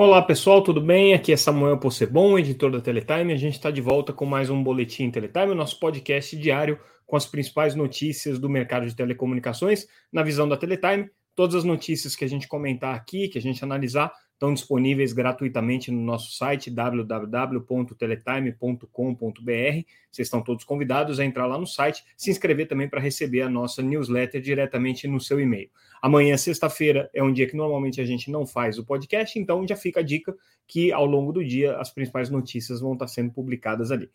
Olá pessoal, tudo bem? Aqui é Samuel Possebon, editor da Teletime. A gente está de volta com mais um Boletim Teletime, o nosso podcast diário com as principais notícias do mercado de telecomunicações na visão da Teletime. Todas as notícias que a gente comentar aqui, que a gente analisar, estão disponíveis gratuitamente no nosso site www.teletime.com.br. Vocês estão todos convidados a entrar lá no site, se inscrever também para receber a nossa newsletter diretamente no seu e-mail. Amanhã, sexta-feira, é um dia que normalmente a gente não faz o podcast, então já fica a dica que ao longo do dia as principais notícias vão estar sendo publicadas ali.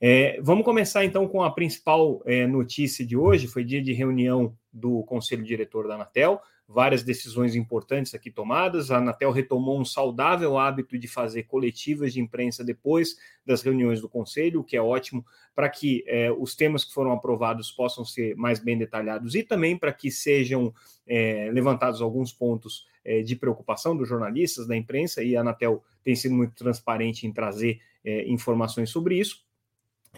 É, vamos começar então com a principal é, notícia de hoje. Foi dia de reunião do Conselho Diretor da Anatel, várias decisões importantes aqui tomadas. A Anatel retomou um saudável hábito de fazer coletivas de imprensa depois das reuniões do Conselho, o que é ótimo para que é, os temas que foram aprovados possam ser mais bem detalhados e também para que sejam é, levantados alguns pontos é, de preocupação dos jornalistas, da imprensa, e a Anatel tem sido muito transparente em trazer informações sobre isso.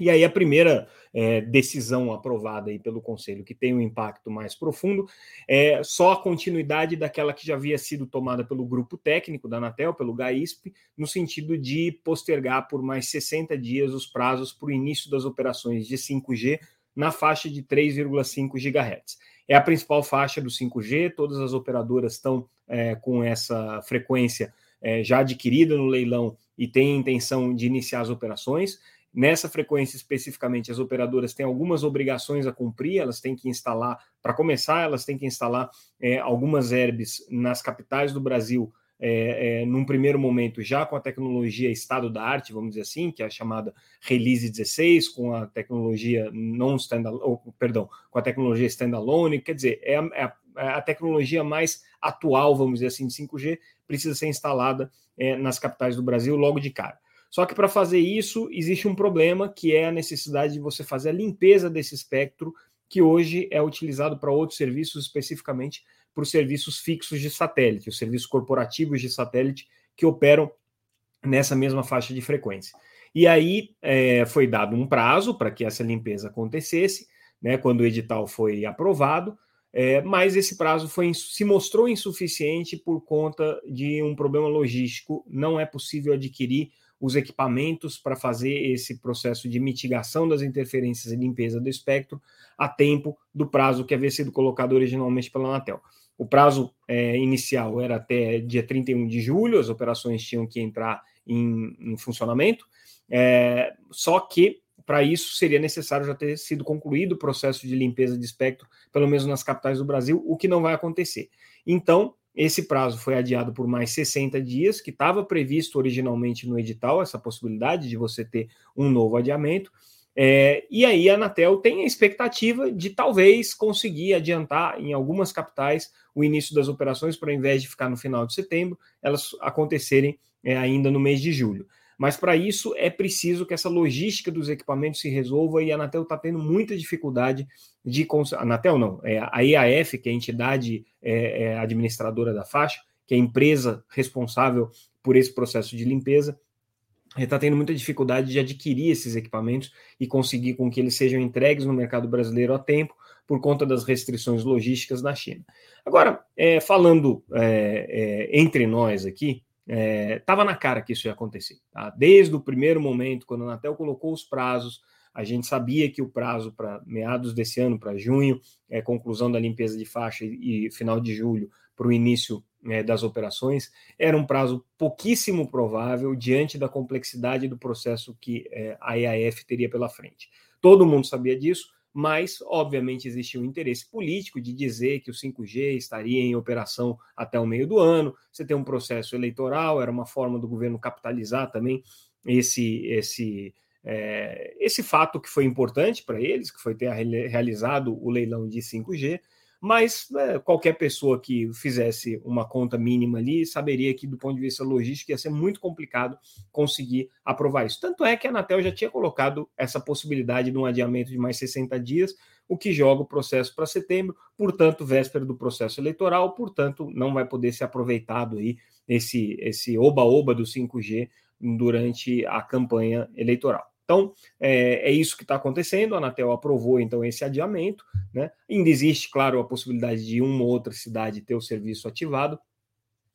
E aí a primeira é, decisão aprovada aí pelo Conselho, que tem um impacto mais profundo, é só a continuidade daquela que já havia sido tomada pelo grupo técnico da Anatel, pelo GAISP, no sentido de postergar por mais 60 dias os prazos para o início das operações de 5G na faixa de 3,5 GHz. É a principal faixa do 5G, todas as operadoras estão é, com essa frequência é, já adquirida no leilão e têm intenção de iniciar as operações. Nessa frequência especificamente, as operadoras têm algumas obrigações a cumprir, elas têm que instalar, para começar, elas têm que instalar é, algumas herbes nas capitais do Brasil, é, é, num primeiro momento, já com a tecnologia estado da arte, vamos dizer assim, que é a chamada Release 16, com a tecnologia não standalone, perdão, com a tecnologia standalone, quer dizer, é a, é a, é tecnologia mais atual, vamos dizer assim, de 5G, precisa ser instalada nas capitais do Brasil logo de cara. Só que para fazer isso, existe um problema que é a necessidade de você fazer a limpeza desse espectro, que hoje é utilizado para outros serviços, especificamente para os serviços fixos de satélite, os serviços corporativos de satélite que operam nessa mesma faixa de frequência. E aí é, foi dado um prazo para que essa limpeza acontecesse, né, quando o edital foi aprovado, é, mas esse prazo foi, se mostrou insuficiente por conta de um problema logístico. Não é possível adquirir os equipamentos para fazer esse processo de mitigação das interferências e limpeza do espectro a tempo do prazo que havia sido colocado originalmente pela Anatel. O prazo é, inicial era até dia 31 de julho, as operações tinham que entrar em, em funcionamento, é, só que para isso seria necessário já ter sido concluído o processo de limpeza de espectro, pelo menos nas capitais do Brasil, o que não vai acontecer. Então, esse prazo foi adiado por mais 60 dias, que estava previsto originalmente no edital, essa possibilidade de você ter um novo adiamento. É, e aí a Anatel tem a expectativa de talvez conseguir adiantar em algumas capitais o início das operações, para ao invés de ficar no final de setembro, elas acontecerem é, ainda no mês de julho. Mas para isso é preciso que essa logística dos equipamentos se resolva e a Anatel está tendo muita dificuldade de. A Anatel não, é a EAF, que é a entidade é, é administradora da faixa, que é a empresa responsável por esse processo de limpeza, está tendo muita dificuldade de adquirir esses equipamentos e conseguir com que eles sejam entregues no mercado brasileiro a tempo por conta das restrições logísticas na China. Agora, é, falando é, é, entre nós aqui, Estava é, na cara que isso ia acontecer. Tá? Desde o primeiro momento, quando a Anatel colocou os prazos, a gente sabia que o prazo para meados desse ano, para junho, é, conclusão da limpeza de faixa e, e final de julho, para o início é, das operações, era um prazo pouquíssimo provável diante da complexidade do processo que é, a EAF teria pela frente. Todo mundo sabia disso, mas, obviamente, existia um interesse político de dizer que o 5G estaria em operação até o meio do ano. Você tem um processo eleitoral, era uma forma do governo capitalizar também esse, esse, é, esse fato que foi importante para eles, que foi ter realizado o leilão de 5G mas né, qualquer pessoa que fizesse uma conta mínima ali saberia que, do ponto de vista logístico, ia ser muito complicado conseguir aprovar isso. Tanto é que a Anatel já tinha colocado essa possibilidade de um adiamento de mais 60 dias, o que joga o processo para setembro, portanto, véspera do processo eleitoral, portanto, não vai poder ser aproveitado aí esse oba-oba do 5G durante a campanha eleitoral. Então, é, é isso que está acontecendo. A Anatel aprovou, então, esse adiamento. Né? Ainda existe, claro, a possibilidade de uma ou outra cidade ter o serviço ativado,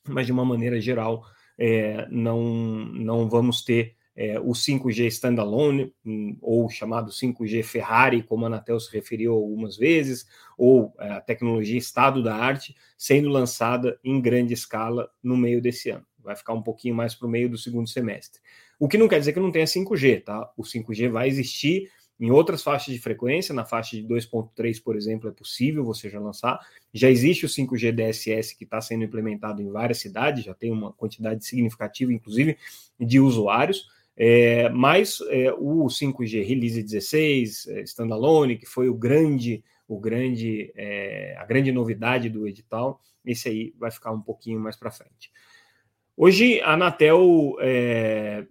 mas, de uma maneira geral, é, não, não vamos ter é, o 5G standalone, hum, ou chamado 5G Ferrari, como a Anatel se referiu algumas vezes, ou a tecnologia estado da arte, sendo lançada em grande escala no meio desse ano. Vai ficar um pouquinho mais para o meio do segundo semestre. O que não quer dizer que não tenha 5G, tá? O 5G vai existir em outras faixas de frequência, na faixa de 2.3, por exemplo, é possível você já lançar. Já existe o 5G DSS que está sendo implementado em várias cidades, já tem uma quantidade significativa, inclusive, de usuários. É, mas é, o 5G Release 16 é, standalone, que foi o grande, o grande, é, a grande novidade do edital, esse aí vai ficar um pouquinho mais para frente. Hoje a Anatel é,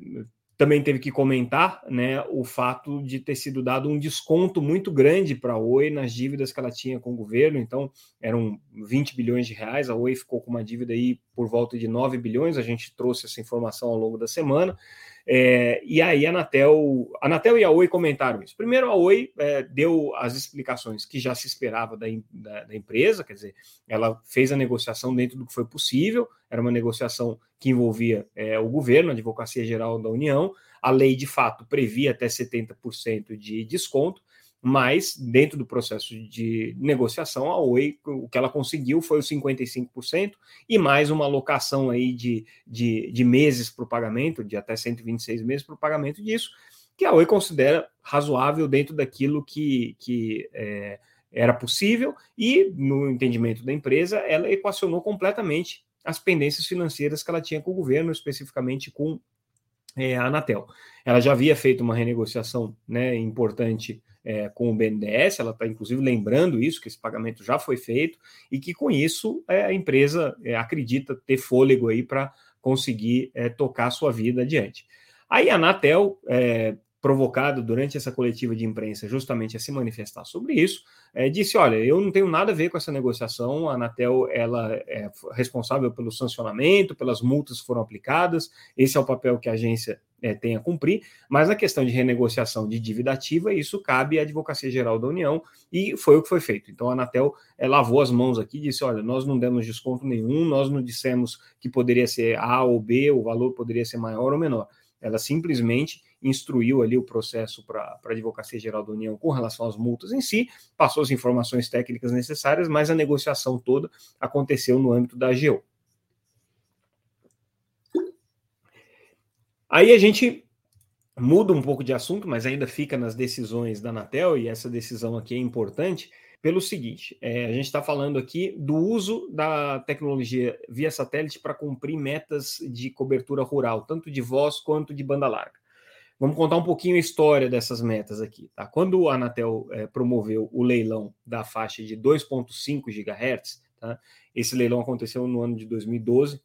também teve que comentar né, o fato de ter sido dado um desconto muito grande para a Oi nas dívidas que ela tinha com o governo, então eram 20 bilhões de reais, a Oi ficou com uma dívida aí por volta de 9 bilhões, a gente trouxe essa informação ao longo da semana. É, e aí a Anatel, a Anatel e a Oi comentaram isso. Primeiro, a Oi é, deu as explicações que já se esperava da, da, da, empresa, quer dizer, ela fez a negociação dentro do que foi possível, era uma negociação que envolvia é, o governo, a Advocacia Geral da União, a lei de fato previa até 70% de desconto, mas dentro do processo de negociação, a Oi, o que ela conseguiu foi os 55% e mais uma alocação aí de, de, de meses para o pagamento, de até 126 meses para o pagamento disso, que a Oi considera razoável dentro daquilo que, que é, era possível e, no entendimento da empresa, ela equacionou completamente as pendências financeiras que ela tinha com o governo, especificamente com é, a Anatel. Ela já havia feito uma renegociação né, importante é, com o BNDES, ela está inclusive lembrando isso, que esse pagamento já foi feito, e que com isso é, a empresa é, acredita ter fôlego aí para conseguir é, tocar a sua vida adiante. Aí a Anatel, é, provocado durante essa coletiva de imprensa justamente a se manifestar sobre isso, é, disse, olha, eu não tenho nada a ver com essa negociação, a Anatel ela é responsável pelo sancionamento, pelas multas que foram aplicadas, esse é o papel que a agência é, tem a cumprir, mas na questão de renegociação de dívida ativa, isso cabe à Advocacia Geral da União e foi o que foi feito. Então a Anatel é, lavou as mãos aqui disse: olha, nós não demos desconto nenhum, nós não dissemos que poderia ser A ou B, o valor poderia ser maior ou menor. Ela simplesmente instruiu ali o processo para a Advocacia Geral da União com relação às multas em si, passou as informações técnicas necessárias, mas a negociação toda aconteceu no âmbito da AGU. Aí a gente muda um pouco de assunto, mas ainda fica nas decisões da Anatel, e essa decisão aqui é importante, pelo seguinte: é, a gente está falando aqui do uso da tecnologia via satélite para cumprir metas de cobertura rural, tanto de voz quanto de banda larga. Vamos contar um pouquinho a história dessas metas aqui. Tá? Quando a Anatel é, promoveu o leilão da faixa de 2,5 GHz, tá? esse leilão aconteceu no ano de 2012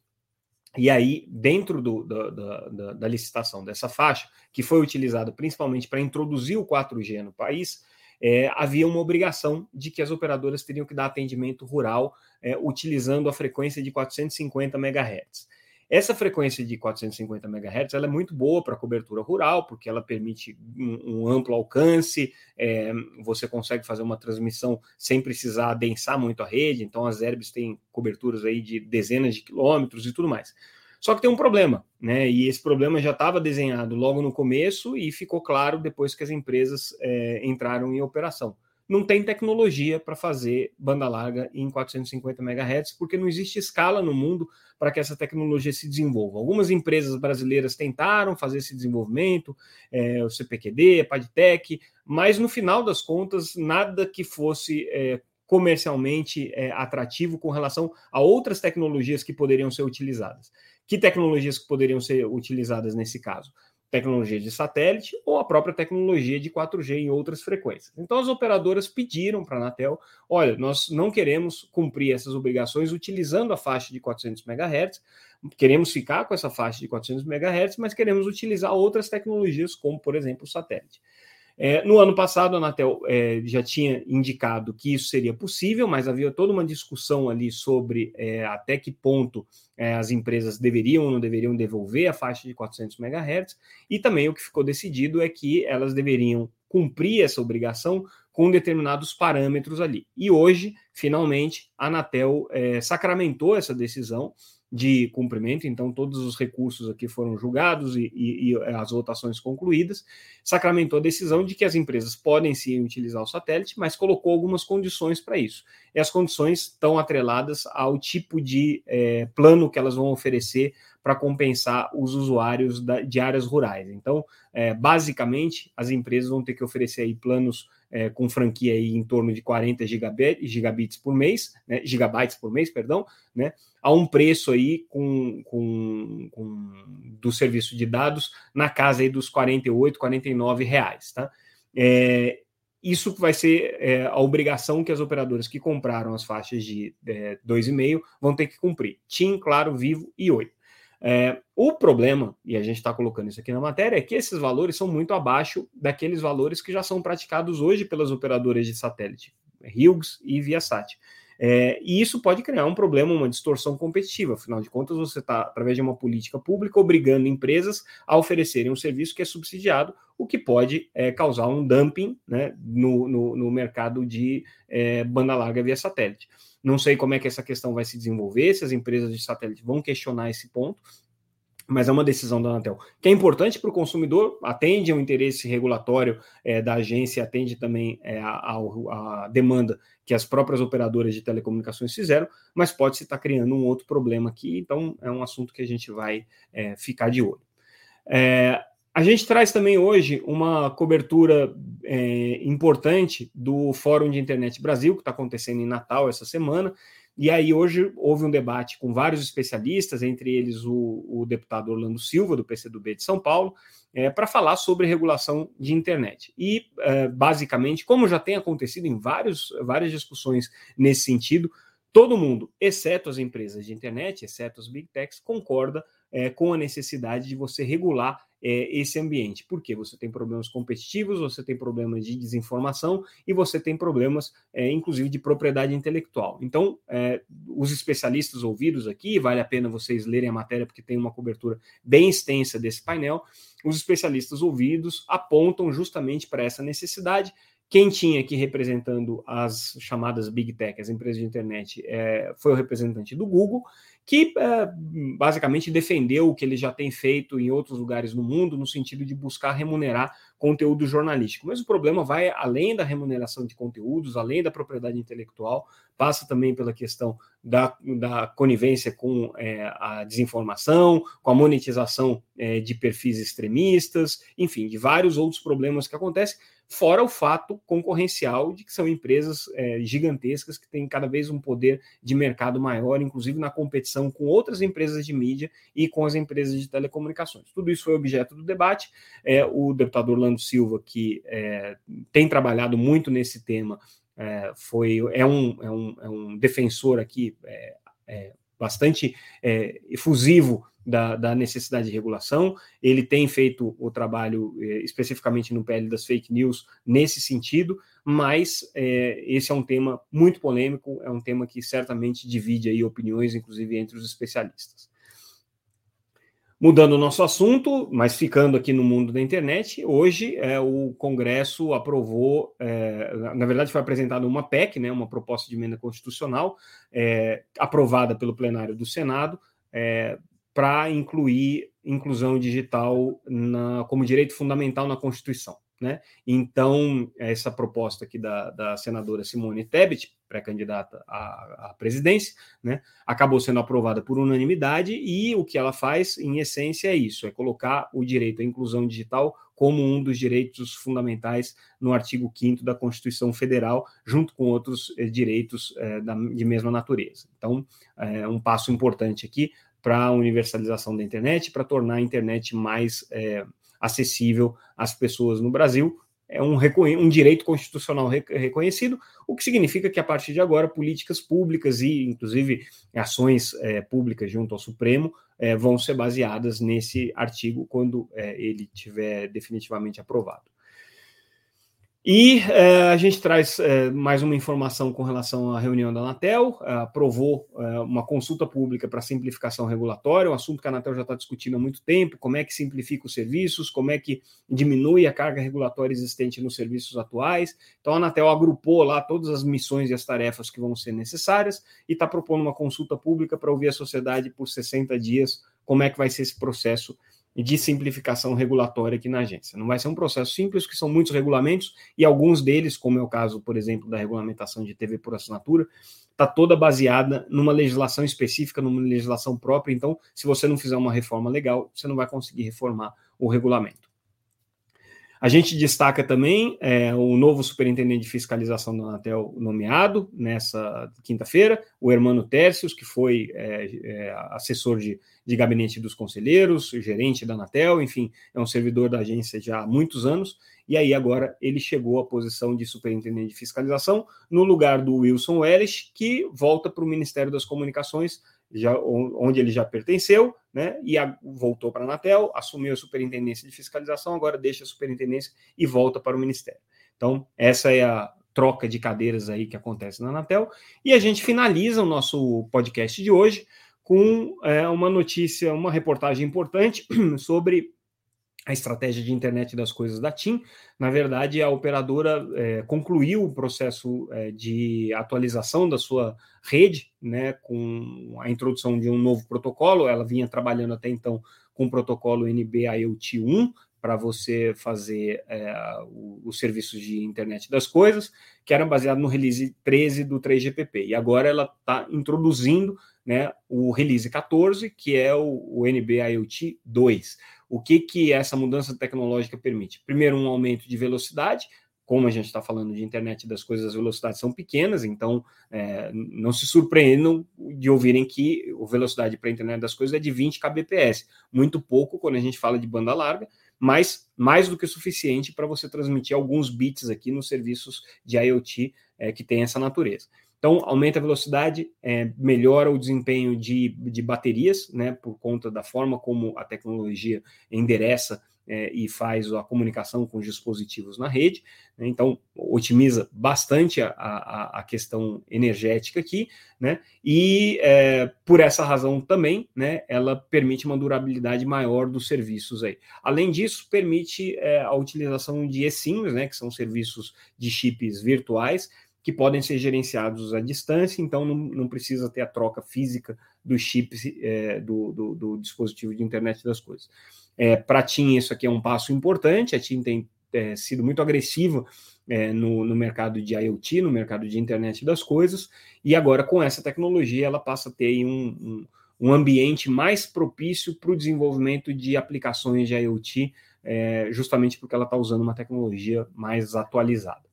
e aí, dentro do, da, da, da, licitação dessa faixa, que foi utilizada principalmente para introduzir o 4G no país, é, havia uma obrigação de que as operadoras teriam que dar atendimento rural é, utilizando a frequência de 450 MHz. Essa frequência de 450 MHz ela é muito boa para cobertura rural, porque ela permite um, um amplo alcance, é, você consegue fazer uma transmissão sem precisar adensar muito a rede, então as herbes têm coberturas aí de dezenas de quilômetros e tudo mais. Só que tem um problema, né? E esse problema já estava desenhado logo no começo e ficou claro depois que as empresas é, entraram em operação não tem tecnologia para fazer banda larga em 450 MHz, porque não existe escala no mundo para que essa tecnologia se desenvolva. Algumas empresas brasileiras tentaram fazer esse desenvolvimento, é, o CPQD, a Padtech, mas no final das contas, nada que fosse é, comercialmente é, atrativo com relação a outras tecnologias que poderiam ser utilizadas. Que tecnologias poderiam ser utilizadas nesse caso? Tecnologia de satélite ou a própria tecnologia de 4G em outras frequências. Então as operadoras pediram para a Anatel, olha, nós não queremos cumprir essas obrigações utilizando a faixa de 400 MHz, queremos ficar com essa faixa de 400 MHz, mas queremos utilizar outras tecnologias como, por exemplo, o satélite. É, no ano passado, a Anatel é, já tinha indicado que isso seria possível, mas havia toda uma discussão ali sobre é, até que ponto é, as empresas deveriam ou não deveriam devolver a faixa de 400 MHz, e também o que ficou decidido é que elas deveriam cumprir essa obrigação com determinados parâmetros ali. E hoje, finalmente, a Anatel é, sacramentou essa decisão de cumprimento, então todos os recursos aqui foram julgados e, e, e, as votações concluídas, sacramentou a decisão de que as empresas podem sim utilizar o satélite, mas colocou algumas condições para isso. E as condições estão atreladas ao tipo de é, plano que elas vão oferecer para compensar os usuários da, de áreas rurais. Então, é, basicamente, as empresas vão ter que oferecer aí planos é, com franquia aí em torno de 40 gigabits, por mês, né, gigabytes por mês, perdão, né, a um preço aí com, com, com, do serviço de dados na casa aí dos 48, 49 reais, tá? É, isso vai ser é, a obrigação que as operadoras que compraram as faixas de é, 2,5 vão ter que cumprir. TIM, Claro, Vivo e Oi. É, o problema, e a gente está colocando isso aqui na matéria, é que esses valores são muito abaixo daqueles valores que já são praticados hoje pelas operadoras de satélite, Hughes e Viasat. É, e isso pode criar um problema, uma distorção competitiva. Afinal de contas, você está, através de uma política pública, obrigando empresas a oferecerem um serviço que é subsidiado, o que pode é, causar um dumping né, no, no, no, mercado de é, banda larga via satélite. Não sei como é que essa questão vai se desenvolver, se as empresas de satélite vão questionar esse ponto, mas é uma decisão da Anatel, que é importante para o consumidor, atende ao interesse regulatório é, da agência, atende também é, a, a, demanda que as próprias operadoras de telecomunicações fizeram, mas pode se estar tá criando um outro problema aqui, então é um assunto que a gente vai é, ficar de olho. A gente traz também hoje uma cobertura é, importante do Fórum de Internet Brasil, que está acontecendo em Natal essa semana, e aí hoje houve um debate com vários especialistas, entre eles o, o deputado Orlando Silva, do PCdoB de São Paulo, é, para falar sobre regulação de internet. E, é, basicamente, como já tem acontecido em vários, várias discussões nesse sentido, todo mundo, exceto as empresas de internet, exceto as big techs, concorda é, com a necessidade de você regular é, esse ambiente. Porque você tem problemas competitivos, você tem problemas de desinformação e você tem problemas, é, inclusive, de propriedade intelectual. Então, é, os especialistas ouvidos aqui, vale a pena vocês lerem a matéria, porque tem uma cobertura bem extensa desse painel. Os especialistas ouvidos apontam justamente para essa necessidade quem tinha aqui representando as chamadas Big Tech, as empresas de internet, é, foi o representante do Google, que é, basicamente defendeu o que ele já tem feito em outros lugares no mundo, no sentido de buscar remunerar conteúdo jornalístico. Mas o problema vai além da remuneração de conteúdos, além da propriedade intelectual, passa também pela questão da, da conivência com é, a desinformação, com a monetização é, de perfis extremistas, enfim, de vários outros problemas que acontecem fora o fato concorrencial de que são empresas é, gigantescas que têm cada vez um poder de mercado maior, inclusive na competição com outras empresas de mídia e com as empresas de telecomunicações. Tudo isso foi objeto do debate. É, o deputado Orlando Silva, que é, tem trabalhado muito nesse tema, é, foi é um, é, um, é um defensor aqui é, é, bastante efusivo da, da, necessidade de regulação. Ele tem feito o trabalho eh, especificamente no PL das fake news nesse sentido, mas eh, esse é um tema muito polêmico, é um tema que certamente divide aí opiniões, inclusive entre os especialistas. Mudando o nosso assunto, mas ficando aqui no mundo da internet, hoje é, o Congresso aprovou, é, na verdade foi apresentada uma PEC, né, uma proposta de emenda constitucional, é, aprovada pelo plenário do Senado, é, para incluir inclusão digital na, como direito fundamental na Constituição. Né? Então, essa proposta aqui da, da senadora Simone Tebet, pré-candidata à, à, presidência, né, acabou sendo aprovada por unanimidade e o que ela faz, em essência, é isso: é colocar o direito à inclusão digital como um dos direitos fundamentais no artigo 5 da Constituição Federal, junto com outros eh, direitos eh, da, de mesma natureza. Então, é um passo importante aqui para a universalização da internet, para tornar a internet mais é, acessível às pessoas no Brasil. É um, um direito constitucional reconhecido, o que significa que a partir de agora políticas públicas e, inclusive, ações é, públicas junto ao Supremo é, vão ser baseadas nesse artigo quando é, ele tiver definitivamente aprovado. E é, a gente traz é, mais uma informação com relação à reunião da Anatel, é, aprovou uma consulta pública para simplificação regulatória, um assunto que a Anatel já está discutindo há muito tempo, como é que simplifica os serviços, como é que diminui a carga regulatória existente nos serviços atuais. Então a Anatel agrupou lá todas as missões e as tarefas que vão ser necessárias e está propondo uma consulta pública para ouvir a sociedade por 60 dias como é que vai ser esse processo de simplificação regulatória aqui na agência. Não vai ser um processo simples, que são muitos regulamentos, e alguns deles, como é o caso, por exemplo, da regulamentação de TV por assinatura, está toda baseada numa legislação específica, numa legislação própria. Então, se você não fizer uma reforma legal, você não vai conseguir reformar o regulamento. A gente destaca também é, o novo superintendente de fiscalização da Anatel nomeado nessa quinta-feira, o Hermano Tércios, que foi é, é, assessor de, de gabinete dos conselheiros, gerente da Anatel, enfim, é um servidor da agência já há muitos anos, e aí agora ele chegou à posição de superintendente de fiscalização no lugar do Wilson Welles, que volta para o Ministério das Comunicações já, onde ele já pertenceu, né, e a, voltou para a Anatel, assumiu a superintendência de fiscalização, agora deixa a superintendência e volta para o Ministério. Então, essa é a troca de cadeiras aí que acontece na Anatel. E a gente finaliza o nosso podcast de hoje com é, uma notícia, uma reportagem importante sobre a estratégia de internet das coisas da TIM. Na verdade, a operadora é, concluiu o processo é, de atualização da sua rede, né, com a introdução de um novo protocolo. Ela vinha trabalhando até então com o protocolo NB-IoT 1 para você fazer é, os serviços de internet das coisas, que eram baseados no release 13 do 3GPP. E agora ela está introduzindo né, o release 14, que é o, o NB-IoT 2 o que, que essa mudança tecnológica permite? Primeiro, um aumento de velocidade, como a gente está falando de internet das coisas, as velocidades são pequenas, então é, não se surpreendam de ouvirem que a velocidade para a internet das coisas é de 20 kbps, muito pouco quando a gente fala de banda larga, mas mais do que suficiente para você transmitir alguns bits aqui nos serviços de IoT é, que tem essa natureza. Então, aumenta a velocidade, é, melhora o desempenho de, de baterias, né, por conta da forma como a tecnologia endereça é, e faz a comunicação com os dispositivos na rede. Né, então, otimiza bastante a, a, a, questão energética aqui, né, e é, por essa razão também, né, ela permite uma durabilidade maior dos serviços aí. Além disso, permite é, a utilização de eSIMs, né, que são serviços de chips virtuais, que podem ser gerenciados à distância, então não, não precisa ter a troca física dos chips é, do, do, do, dispositivo de internet das coisas. É, Para a TIM, isso aqui é um passo importante, a TIM tem é, sido muito agressiva é, no, no, mercado de IoT, no mercado de internet das coisas, e agora com essa tecnologia ela passa a ter um, um, um ambiente mais propício para o desenvolvimento de aplicações de IoT, é, justamente porque ela está usando uma tecnologia mais atualizada.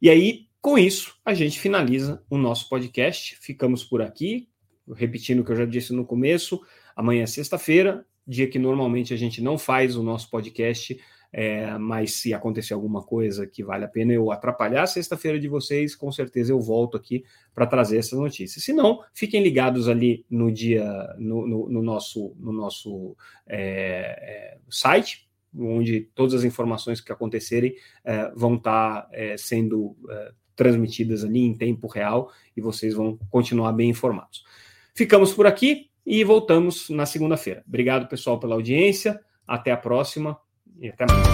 E aí, com isso, a gente finaliza o nosso podcast. Ficamos por aqui, repetindo o que eu já disse no começo. Amanhã é sexta-feira, dia que normalmente a gente não faz o nosso podcast, é, mas se acontecer alguma coisa que vale a pena eu atrapalhar a sexta-feira de vocês, com certeza eu volto aqui para trazer essas notícias. Se não, fiquem ligados ali no dia, no, no, no nosso, no nosso é, é, site, onde todas as informações que acontecerem é, vão estar tá, é, sendo é, transmitidas ali em tempo real e vocês vão continuar bem informados. Ficamos por aqui e voltamos na segunda-feira. Obrigado, pessoal, pela audiência. Até a próxima e até mais.